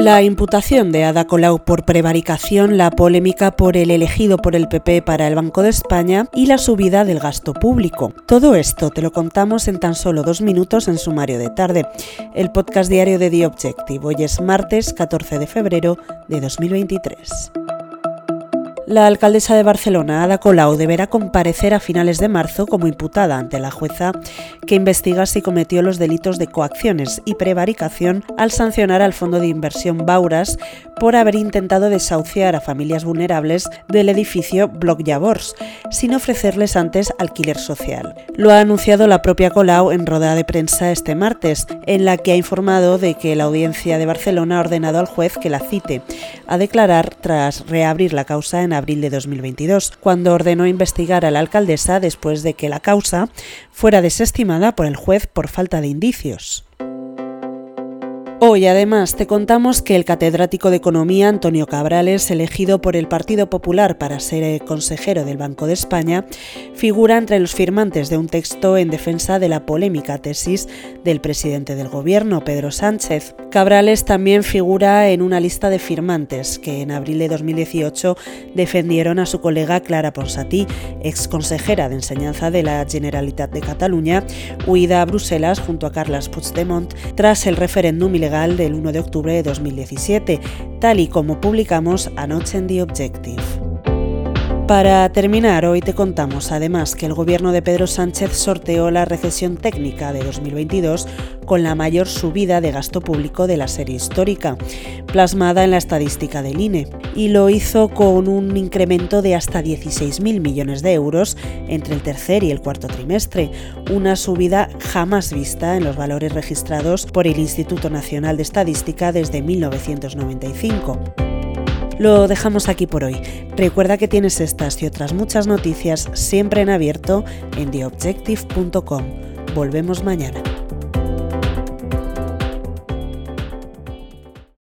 La imputación de Ada Colau por prevaricación, la polémica por el elegido por el PP para el Banco de España y la subida del gasto público. Todo esto te lo contamos en tan solo dos minutos en Sumario de Tarde, el podcast diario de The Objective. Hoy es martes 14 de febrero de 2023. La alcaldesa de Barcelona, Ada Colau, deberá comparecer a finales de marzo como imputada ante la jueza que investiga si cometió los delitos de coacciones y prevaricación al sancionar al fondo de inversión Bauras por haber intentado desahuciar a familias vulnerables del edificio Bloc Llavors, sin ofrecerles antes alquiler social. Lo ha anunciado la propia Colau en rueda de prensa este martes, en la que ha informado de que la audiencia de Barcelona ha ordenado al juez que la cite a declarar tras reabrir la causa en abril de 2022, cuando ordenó investigar a la alcaldesa después de que la causa fuera desestimada por el juez por falta de indicios. Hoy además te contamos que el catedrático de Economía Antonio Cabrales, elegido por el Partido Popular para ser eh, consejero del Banco de España, figura entre los firmantes de un texto en defensa de la polémica tesis del presidente del Gobierno, Pedro Sánchez. Cabrales también figura en una lista de firmantes que en abril de 2018 defendieron a su colega Clara Ponsatí, ex consejera de Enseñanza de la Generalitat de Cataluña, huida a Bruselas junto a Carles Puigdemont tras el referéndum ilegal del 1 de octubre de 2017, tal y como publicamos anoche en The Objective. Para terminar, hoy te contamos además que el gobierno de Pedro Sánchez sorteó la recesión técnica de 2022 con la mayor subida de gasto público de la serie histórica, plasmada en la estadística del INE, y lo hizo con un incremento de hasta 16.000 millones de euros entre el tercer y el cuarto trimestre, una subida jamás vista en los valores registrados por el Instituto Nacional de Estadística desde 1995. Lo dejamos aquí por hoy. Recuerda que tienes estas y otras muchas noticias siempre en abierto en theobjective.com. Volvemos mañana.